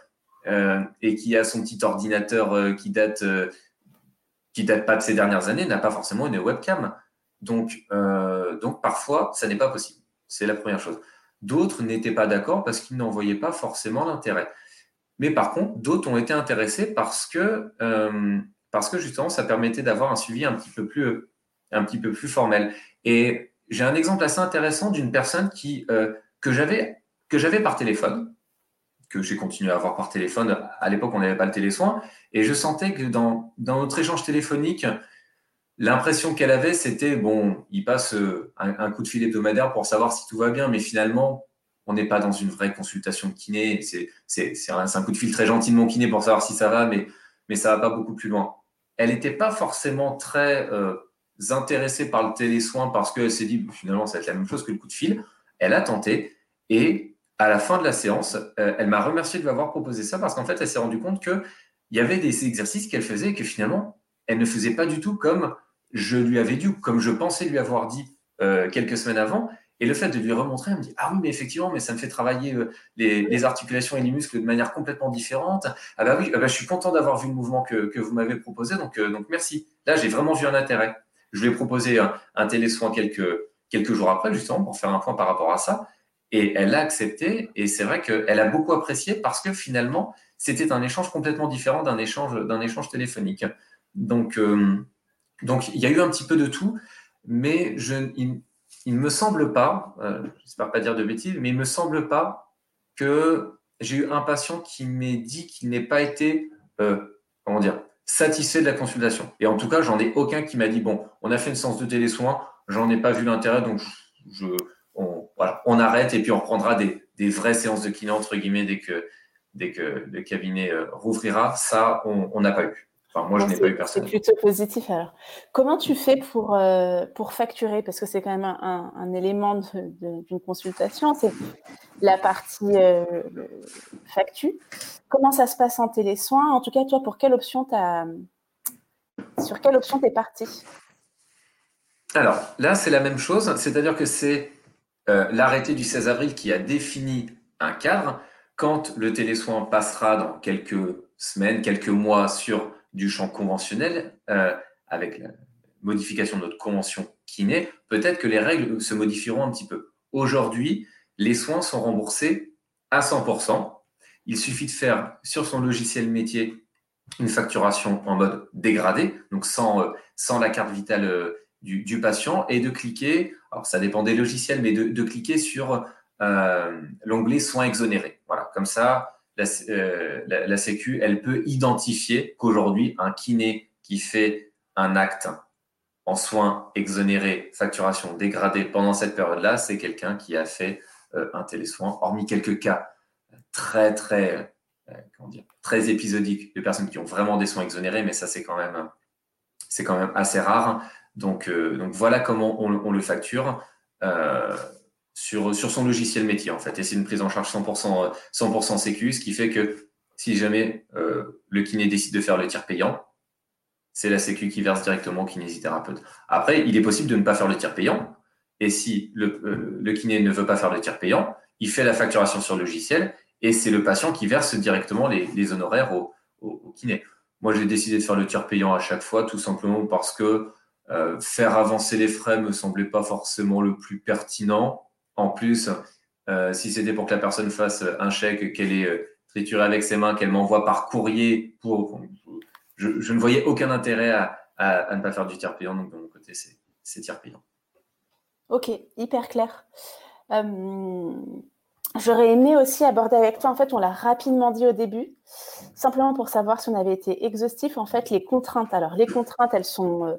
et qui a son petit ordinateur qui date qui date pas de ces dernières années, n'a pas forcément une webcam. Donc, euh, donc parfois, ça n'est pas possible. C'est la première chose. D'autres n'étaient pas d'accord parce qu'ils n'en voyaient pas forcément l'intérêt. Mais par contre, d'autres ont été intéressés parce que, euh, parce que justement, ça permettait d'avoir un suivi un petit peu plus, un petit peu plus formel. Et j'ai un exemple assez intéressant d'une personne qui, euh, que j'avais que j'avais par téléphone, que j'ai continué à avoir par téléphone. À l'époque, on n'avait pas le télésoin. Et je sentais que dans, dans notre échange téléphonique, l'impression qu'elle avait, c'était bon, il passe euh, un, coup de fil hebdomadaire pour savoir si tout va bien, mais finalement, on n'est pas dans une vraie consultation de kiné. C'est un, coup de fil très gentil de mon kiné pour savoir si ça va, mais, mais ça va pas beaucoup plus loin. Elle n'était pas forcément très euh, intéressée par le télésoin parce qu'elle s'est dit finalement, ça va être la même chose que le coup de fil. Elle a tenté et à la fin de la séance, euh, elle m'a remercié de lui avoir proposé ça parce qu'en fait, elle s'est rendue compte qu'il y avait des exercices qu'elle faisait et que finalement, elle ne faisait pas du tout comme je lui avais ou comme je pensais lui avoir dit euh, quelques semaines avant. Et le fait de lui remontrer, elle me dit Ah oui, mais effectivement, mais ça me fait travailler euh, les, articulations et les muscles de manière complètement différente. Ah bah oui, ah bah, je suis content d'avoir vu le mouvement que, vous m'avez proposé, donc, donc merci. Là, j'ai vraiment vu un intérêt. Je lui ai proposé un, un télésoin quelques, quelques jours après, justement, pour faire un point par rapport à ça. Et elle l'a accepté. Et c'est vrai qu'elle a beaucoup apprécié parce que finalement, c'était un échange complètement différent d'un échange, d'un échange téléphonique. Donc, euh, donc, il y a eu un petit peu de tout, mais je, il ne me semble pas, euh, j'espère pas dire de bêtises, mais il ne me semble pas que j'ai eu un patient qui m'ait dit qu'il n'ait pas été, euh, comment dire, satisfait de la consultation. Et en tout cas, j'en ai aucun qui m'a dit, bon, on a fait une séance de télésoins, j'en ai pas vu l'intérêt, donc je, on, arrête et puis on reprendra des, vraies séances de kiné, entre guillemets, dès que, dès que le cabinet euh, rouvrira. Ça, on n'a pas eu. Enfin, moi, je n'ai pas eu personne. C'est plutôt positif alors. Comment tu fais pour, euh, pour facturer? Parce que c'est quand même un, élément d'une consultation, c'est la partie euh, factu. Comment ça se passe en télésoin? En tout cas, toi, pour quelle option as, sur quelle option tu es parti? Alors, là, c'est la même chose. C'est-à-dire que c'est euh, l'arrêté du 16 avril qui a défini un cadre. Quand le télésoin passera dans quelques semaines, quelques mois sur du champ conventionnel, euh, avec la modification de notre convention kiné, peut-être que les règles se modifieront un petit peu. Aujourd'hui, les soins sont remboursés à 100%. Il suffit de faire sur son logiciel métier une facturation en mode dégradé, donc sans, euh, sans la carte vitale du, patient et de cliquer, alors ça dépend des logiciels, mais de, cliquer sur euh, l'onglet soins exonérés. Voilà, comme ça, euh, la, Sécu, elle peut identifier qu'aujourd'hui, un kiné qui fait un acte en soins exonérés, facturation dégradée pendant cette période-là, c'est quelqu'un qui a fait euh, un télésoin, hormis quelques cas très, très, comment dire, très épisodiques de personnes qui ont vraiment des soins exonérés, mais ça, c'est quand même, c'est quand même assez rare. Donc, euh, donc voilà comment on, le facture euh, sur, sur son logiciel métier en fait. Et c'est une prise en charge 100%, 100 sécu, ce qui fait que si jamais euh, le kiné décide de faire le tir payant, c'est la sécu qui verse directement au kinésithérapeute. Après, il est possible de ne pas faire le tir payant. Et si le, le kiné ne veut pas faire le tir payant, il fait la facturation sur le logiciel et c'est le patient qui verse directement les, les honoraires au, au, au kiné. Moi, j'ai décidé de faire le tir payant à chaque fois, tout simplement parce que euh, faire avancer les frais me semblait pas forcément le plus pertinent. En plus, euh, si c'était pour que la personne fasse un chèque, qu'elle ait euh, trituré avec ses mains, qu'elle m'envoie par courrier, pour, je, ne voyais aucun intérêt à, ne pas faire du tiers payant. Donc, de mon côté, c'est tiers payant. Ok, hyper clair. J'aurais aimé aussi aborder avec toi, en fait, on l'a rapidement dit au début, simplement pour savoir si on avait été exhaustif, en fait, les contraintes. Alors, les contraintes, elles sont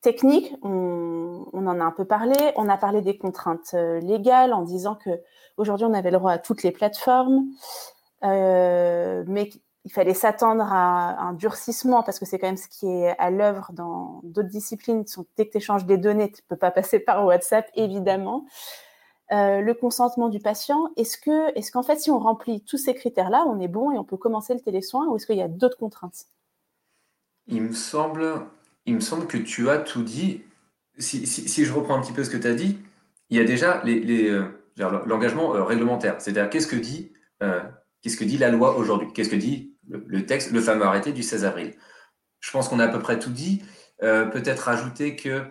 technique, on, en a un peu parlé. On a parlé des contraintes euh, légales en disant que aujourd'hui on avait le droit à toutes les plateformes, euh, mais il fallait s'attendre à un durcissement parce que c'est quand même ce qui est à l'œuvre dans d'autres disciplines. Dès que tu échanges des données, tu ne peux pas passer par WhatsApp, évidemment. Euh, le consentement du patient. Est-ce est-ce qu'en fait, si on remplit tous ces critères-là, on est bon et on peut commencer le télésoin, ou est-ce qu'il y a d'autres contraintes? Il me semble il me semble que tu as tout dit. Si, je reprends un petit peu ce que tu as dit, il y a déjà euh, l'engagement euh, réglementaire. C'est-à-dire, qu'est-ce que dit, euh, qu'est-ce que dit la loi aujourd'hui? Qu'est-ce que dit le, texte, le fameux arrêté du 16 avril? Je pense qu'on a à peu près tout dit. Peut-être ajouter que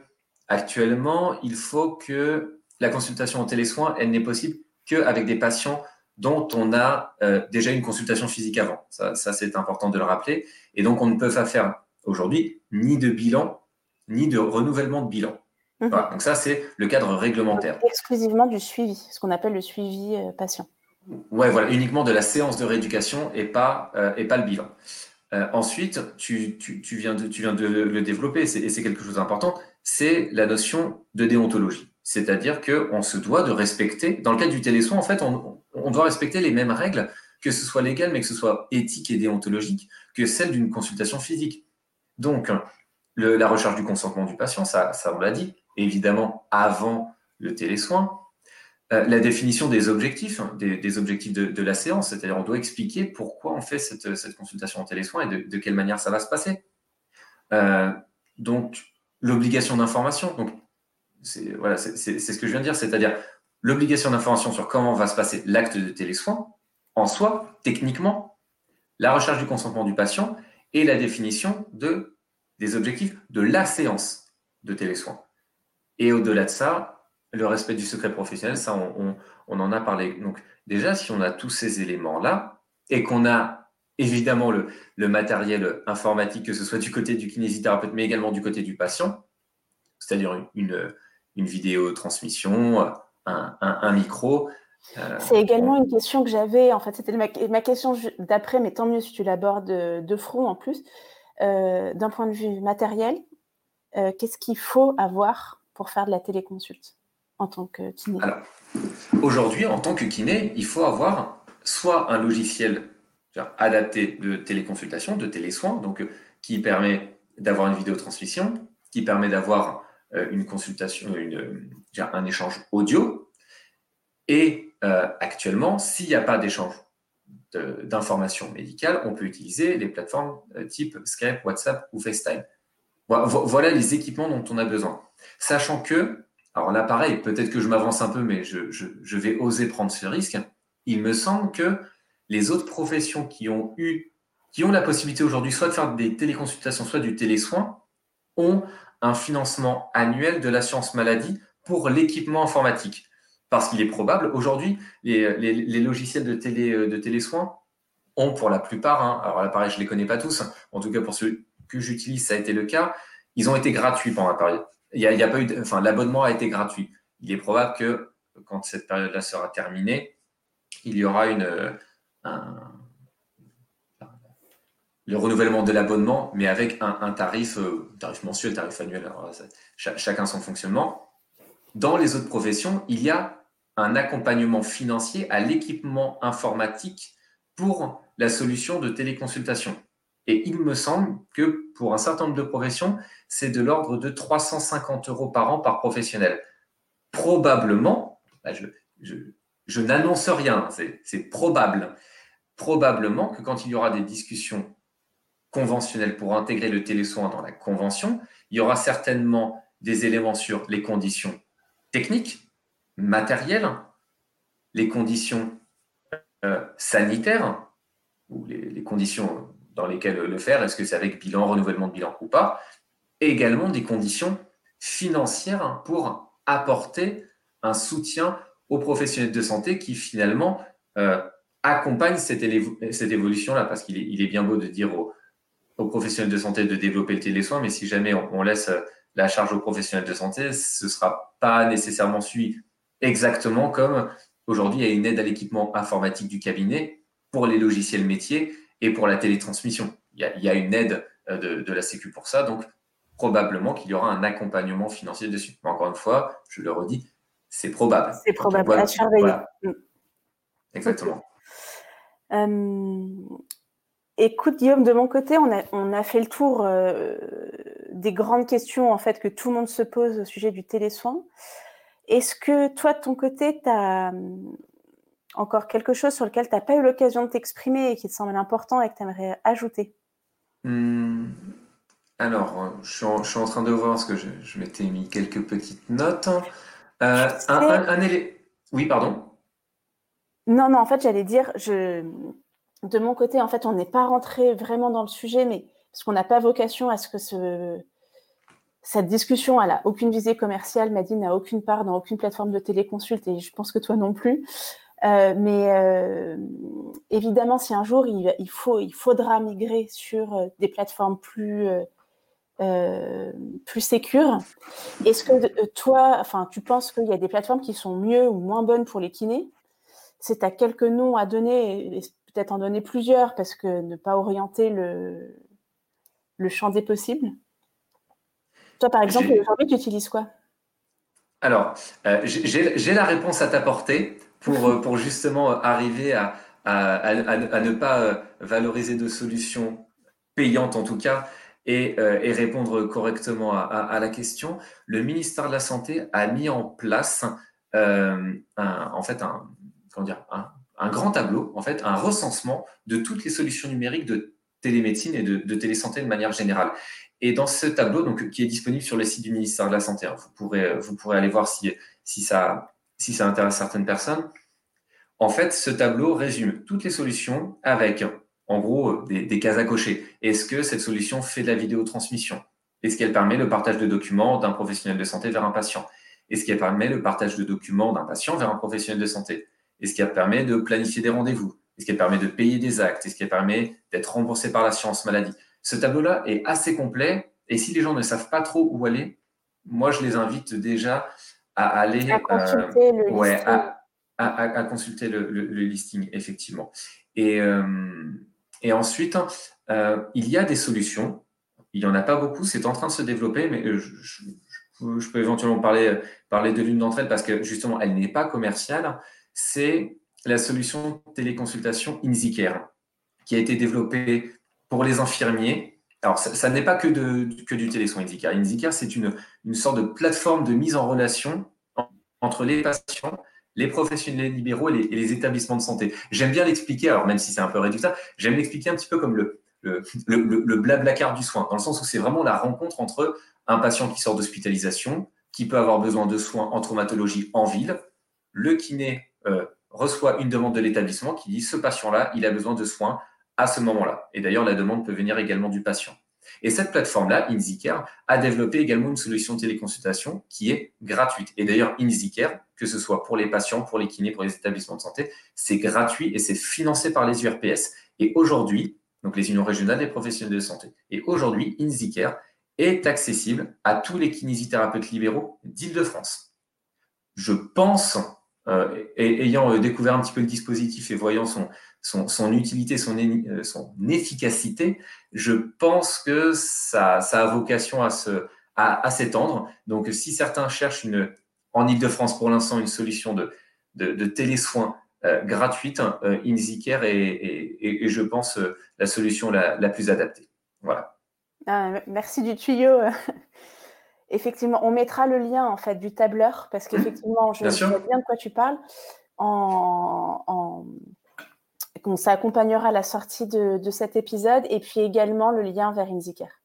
actuellement, il faut que la consultation en télésoin, elle n'est possible qu'avec des patients dont on a déjà une consultation physique avant. Ça, c'est important de le rappeler. Et donc, on ne peut pas faire aujourd'hui ni de bilan, ni de renouvellement de bilan. Mhm. donc ça, c'est le cadre réglementaire. exclusivement du suivi, ce qu'on appelle le suivi euh, patient. Ouais, voilà, uniquement de la séance de rééducation et pas, euh, et pas le bilan. ensuite, tu, tu, viens de, tu viens de le développer, et c'est quelque chose d'important, c'est la notion de déontologie. C'est-à-dire qu'on se doit de respecter, dans le cas du télésoin, en fait, on, on doit respecter les mêmes règles, que ce soit légal, mais que ce soit éthique et déontologique, que celle d'une consultation physique. Donc, la recherche du consentement du patient, ça, on l'a dit, évidemment avant le télésoin. Euh, la définition des objectifs, hein, des, objectifs de, la séance, c'est-à-dire on doit expliquer pourquoi on fait cette, consultation en télésoin et de, quelle manière ça va se passer. Euh, donc, l'obligation d'information, c'est ce que je viens de dire, c'est-à-dire l'obligation d'information sur comment va se passer l'acte de télésoin, en soi, techniquement, la recherche du consentement du patient et la définition de, des objectifs de la séance de télésoin. Et au-delà de ça, le respect du secret professionnel, ça, on, en a parlé. Donc, déjà, si on a tous ces éléments-là et qu'on a évidemment le, matériel informatique, que ce soit du côté du kinésithérapeute, mais également du côté du patient, c'est-à-dire une, une vidéo transmission, un, micro. Euh, c'est également une question que j'avais, en fait, c'était ma, question d'après, mais tant mieux si tu l'abordes de, front en plus. Euh, d'un point de vue matériel, euh, qu'est-ce qu'il faut avoir pour faire de la téléconsulte en tant que kiné? Aujourd'hui, en tant que kiné, il faut avoir soit un logiciel adapté de téléconsultation, de télésoins, donc qui permet d'avoir une vidéotransmission, qui permet d'avoir euh, une consultation, une, un échange audio. Et euh, actuellement, s'il n'y a pas d'échange d'informations médicales, on peut utiliser les plateformes euh, type Skype, WhatsApp ou FaceTime. Voilà les équipements dont on a besoin. Sachant que, alors là pareil, peut-être que je m'avance un peu, mais je, vais oser prendre ce risque. Il me semble que les autres professions qui ont eu, qui ont la possibilité aujourd'hui soit de faire des téléconsultations, soit du télésoin, ont un financement annuel de l'assurance maladie pour l'équipement informatique. Parce qu'il est probable, aujourd'hui, les, logiciels de, télé, euh, de télésoins ont pour la plupart, hein, alors là pareil, je ne les connais pas tous, en tout cas pour ceux que j'utilise, ça a été le cas, ils ont été gratuits pendant la période. Il y a, pas eu, enfin, l'abonnement a été gratuit. Il est probable que quand cette période-là sera terminée, il y aura une, euh, le renouvellement de l'abonnement, mais avec un, tarif, euh, tarif mensuel, tarif annuel, chacun son fonctionnement. Dans les autres professions, il y a un accompagnement financier à l'équipement informatique pour la solution de téléconsultation. Et il me semble que pour un certain nombre de professions, c'est de l'ordre de 350 euros par an par professionnel. Probablement, bah, je n'annonce rien, c'est probable, probablement que quand il y aura des discussions conventionnel pour intégrer le télésoin dans la convention. Il y aura certainement des éléments sur les conditions techniques, matérielles, les conditions euh, sanitaires, ou les, conditions dans lesquelles le faire, est-ce que c'est avec bilan, renouvellement de bilan ou pas, et également des conditions financières pour apporter un soutien aux professionnels de santé qui finalement euh, accompagnent cette, évolution-là, parce qu'il est, bien beau de dire aux, aux professionnels de santé de développer le télésoin, mais si jamais on, laisse euh, la charge aux professionnels de santé, ce ne sera pas nécessairement suivi exactement comme aujourd'hui il y a une aide à l'équipement informatique du cabinet pour les logiciels métiers et pour la télétransmission. Il y a, une aide euh, de, la Sécu pour ça, donc probablement qu'il y aura un accompagnement financier dessus. Mais encore une fois, je le redis, c'est probable. C'est probable, à surveiller. Mm. Exactement. Euh, Écoute, Guillaume, de mon côté, on a, on a fait le tour euh, des grandes questions en fait que tout le monde se pose au sujet du télésoin. Est-ce que toi, de ton côté, tu as hum, encore quelque chose sur lequel tu n'as pas eu l'occasion de t'exprimer et qui te semble important et que tu aimerais ajouter? Hum, Alors, je suis, en, train de voir parce que je, m'étais mis quelques petites notes. Euh, un, Oui, pardon. Non, non, en fait, j'allais dire, je, de mon côté, en fait, on n'est pas rentré vraiment dans le sujet, mais parce qu'on n'a pas vocation à ce que ce, cette discussion, elle n'a aucune visée commerciale. Maddy n'a aucune part dans aucune plateforme de téléconsulte et je pense que toi non plus. Euh, mais euh, évidemment, si un jour il, faut, il faudra migrer sur euh, des plateformes plus, plus sécures, est-ce que toi, enfin, tu penses qu'il y a des plateformes qui sont mieux ou moins bonnes pour les kinés? C'est à quelques noms à donner, peut-être en donner plusieurs, parce que ne pas orienter le, le champ des possibles toi, par exemple, aujourd'hui, tu utilises quoi? Alors, euh, j'ai la réponse à t'apporter pour, euh, pour justement arriver à, à, ne pas euh, valoriser de solutions payantes en tout cas et, et répondre correctement à, la question. Le ministère de la Santé a mis en place un, en fait un, comment dire, un, grand tableau, en fait, un recensement de toutes les solutions numériques de télémédecine et de, télésanté de manière générale. Et dans ce tableau, donc, qui est disponible sur le site du ministère de la Santé, hein, vous, pourrez, vous pourrez aller voir si, si, ça, si ça intéresse certaines personnes. En fait, ce tableau résume toutes les solutions avec, en gros, des, des cases à cocher. Est-ce que cette solution fait de la vidéotransmission? Est-ce qu'elle permet le partage de documents d'un professionnel de santé vers un patient? Est-ce qu'elle permet le partage de documents d'un patient vers un professionnel de santé? Est-ce qu'elle permet de planifier des rendez-vous? Est-ce qu'elle permet de payer des actes Est-ce qu'elle permet d'être remboursée par l'assurance maladie ce tableau-là est assez complet et si les gens ne savent pas trop où aller, moi je les invite déjà à aller à consulter, le, ouais, à, consulter le, listing, effectivement. Et, euh, et ensuite, euh, il y a des solutions. Il n'y en a pas beaucoup, c'est en train de se développer, mais euh, je, peux éventuellement parler, parler de l'une d'entre elles parce que justement, elle n'est pas commerciale. C'est la solution téléconsultation InziCare qui a été développée pour les infirmiers, alors ça, n'est pas que, que du télésoin InziCare. InziCare, c'est une, sorte de plateforme de mise en relation entre les patients, les professionnels libéraux et les, établissements de santé. J'aime bien l'expliquer, alors même si c'est un peu réducteur, j'aime l'expliquer un petit peu comme le, le, le, du soin, dans le sens où c'est vraiment la rencontre entre un patient qui sort d'hospitalisation, qui peut avoir besoin de soins en traumatologie en ville, le kiné euh, reçoit une demande de l'établissement qui dit ce patient-là, il a besoin de soins à ce moment-là. Et d'ailleurs, la demande peut venir également du patient. Et cette plateforme-là, InziCare, a développé également une solution de téléconsultation qui est gratuite. Et d'ailleurs, InziCare, que ce soit pour les patients, pour les kinés, pour les établissements de santé, c'est gratuit et c'est financé par les URPS. Et aujourd'hui, donc les unions régionales des professionnels de santé. Et aujourd'hui, InziCare est accessible à tous les kinésithérapeutes libéraux d'Île-de-France. Je pense, euh, ayant euh, découvert un petit peu le dispositif et voyant son, son, utilité, son, euh, son, efficacité, je pense que ça, ça a vocation à, se, à, s'étendre. Donc, si certains cherchent une, en Ile-de-France pour l'instant une solution de, de, de télésoins euh, gratuite, euh, InziCare est, je pense, la solution la, la, plus adaptée. Voilà. Ah, merci du tuyau. Effectivement, on mettra le lien en fait du tableur parce qu'effectivement, je sais bien de quoi tu parles. En, en, ça accompagnera la sortie de, cet épisode et puis également le lien vers InziCare.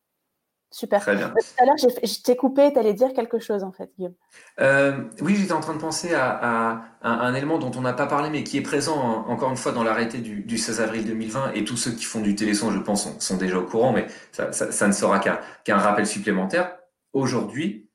Super. Très bien. Tout à l'heure, je t'ai coupé, tu allais dire quelque chose en fait, Guillaume. Euh, oui, j'étais en train de penser à, un, élément dont on n'a pas parlé, mais qui est présent encore une fois dans l'arrêté du, 16 avril 2020. Et tous ceux qui font du téléson, je pense, sont, déjà au courant, mais ça, ne sera qu'un rappel supplémentaire. Aujourd'hui,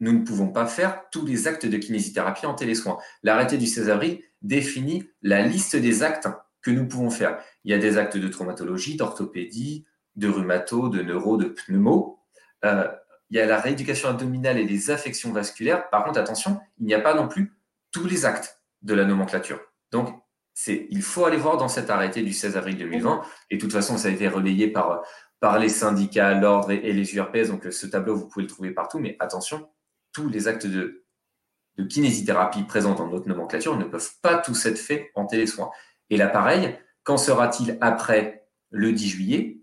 nous ne pouvons pas faire tous les actes de kinésithérapie en télésoin. L'arrêté du 16 avril définit la liste des actes que nous pouvons faire. Il y a des actes de traumatologie, d'orthopédie, de rhumato, de neuro, de pneumo. Euh, il y a la rééducation abdominale et les affections vasculaires. Par contre, attention, il n'y a pas non plus tous les actes de la nomenclature. Donc, il faut aller voir dans cet arrêté du 16 avril 2020. Et de toute façon, ça a été relayé par, par les syndicats, l'ordre et, les URPS. Donc, ce tableau, vous pouvez le trouver partout. Mais attention, tous les actes de, kinésithérapie présents dans notre nomenclature ne peuvent pas tous être faits en télésoins. Et l'appareil, quand sera-t-il après le 10 juillet?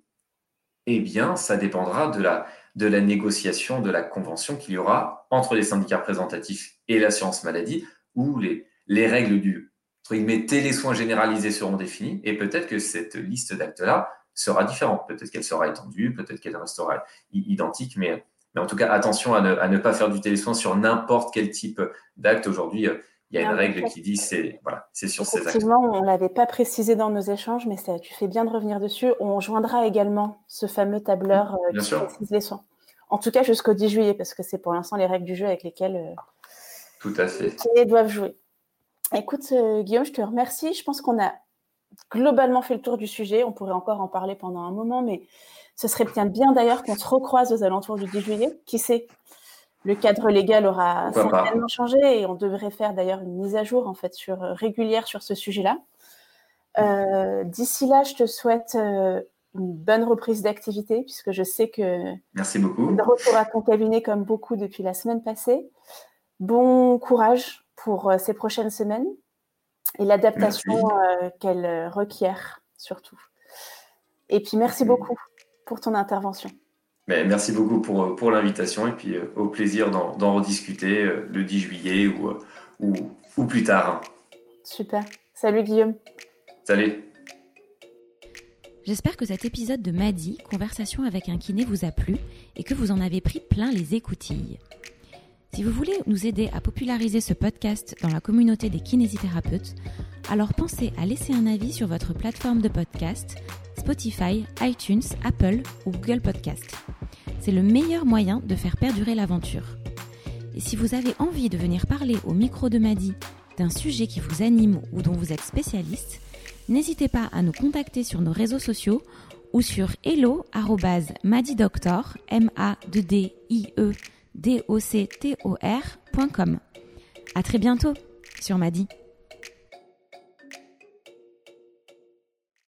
Eh bien, ça dépendra de la, négociation de la convention qu'il y aura entre les syndicats représentatifs et l'assurance maladie, où les, les règles du télésoins généralisés seront définies, et peut-être que cette liste d'actes-là sera différente. Peut-être qu'elle sera étendue, peut-être qu'elle restera identique, mais, mais en tout cas, attention à ne, à ne pas faire du télésoin sur n'importe quel type d'acte. Aujourd'hui, il y a une règle qui dit c'est voilà, c'est sur ces Effectivement, on l'avait pas précisé dans nos échanges, mais ça, tu fais bien de revenir dessus. On joindra également ce fameux tableur euh, qui précise les soins. En tout cas, jusqu'au 10 juillet, parce que c'est pour l'instant les règles du jeu avec lesquelles Tout à fait. les doivent jouer. Écoute, Guillaume, je te remercie. Je pense qu'on a globalement fait le tour du sujet. On pourrait encore en parler pendant un moment, mais ce serait bien, bien d'ailleurs qu'on se recroise aux alentours du 10 juillet. Qui sait? Le cadre légal aura certainement changé et on devrait faire d'ailleurs une mise à jour en fait sur, euh, régulière sur ce sujet-là. Euh, d'ici là, je te souhaite euh, une bonne reprise d'activité puisque je sais que Merci beaucoup. de retour à ton cabinet comme beaucoup depuis la semaine passée. Bon courage pour ces prochaines semaines et l'adaptation euh, qu'elle euh, requiert surtout. Et puis merci beaucoup pour ton intervention. Ben, merci beaucoup pour, pour l'invitation et puis euh, au plaisir d'en rediscuter le 10 juillet ou, ou, ou plus tard. Super. Salut Guillaume. Salut. J'espère que cet épisode de Madi, Conversation avec un kiné, vous a plu et que vous en avez pris plein les écoutilles. Si vous voulez nous aider à populariser ce podcast dans la communauté des kinésithérapeutes, alors pensez à laisser un avis sur votre plateforme de podcast, Spotify, iTunes, Apple ou Google Podcast. C'est le meilleur moyen de faire perdurer l'aventure. Et si vous avez envie de venir parler au micro de Madi d'un sujet qui vous anime ou dont vous êtes spécialiste, n'hésitez pas à nous contacter sur nos réseaux sociaux ou sur e doctor.com. À très bientôt sur Madi.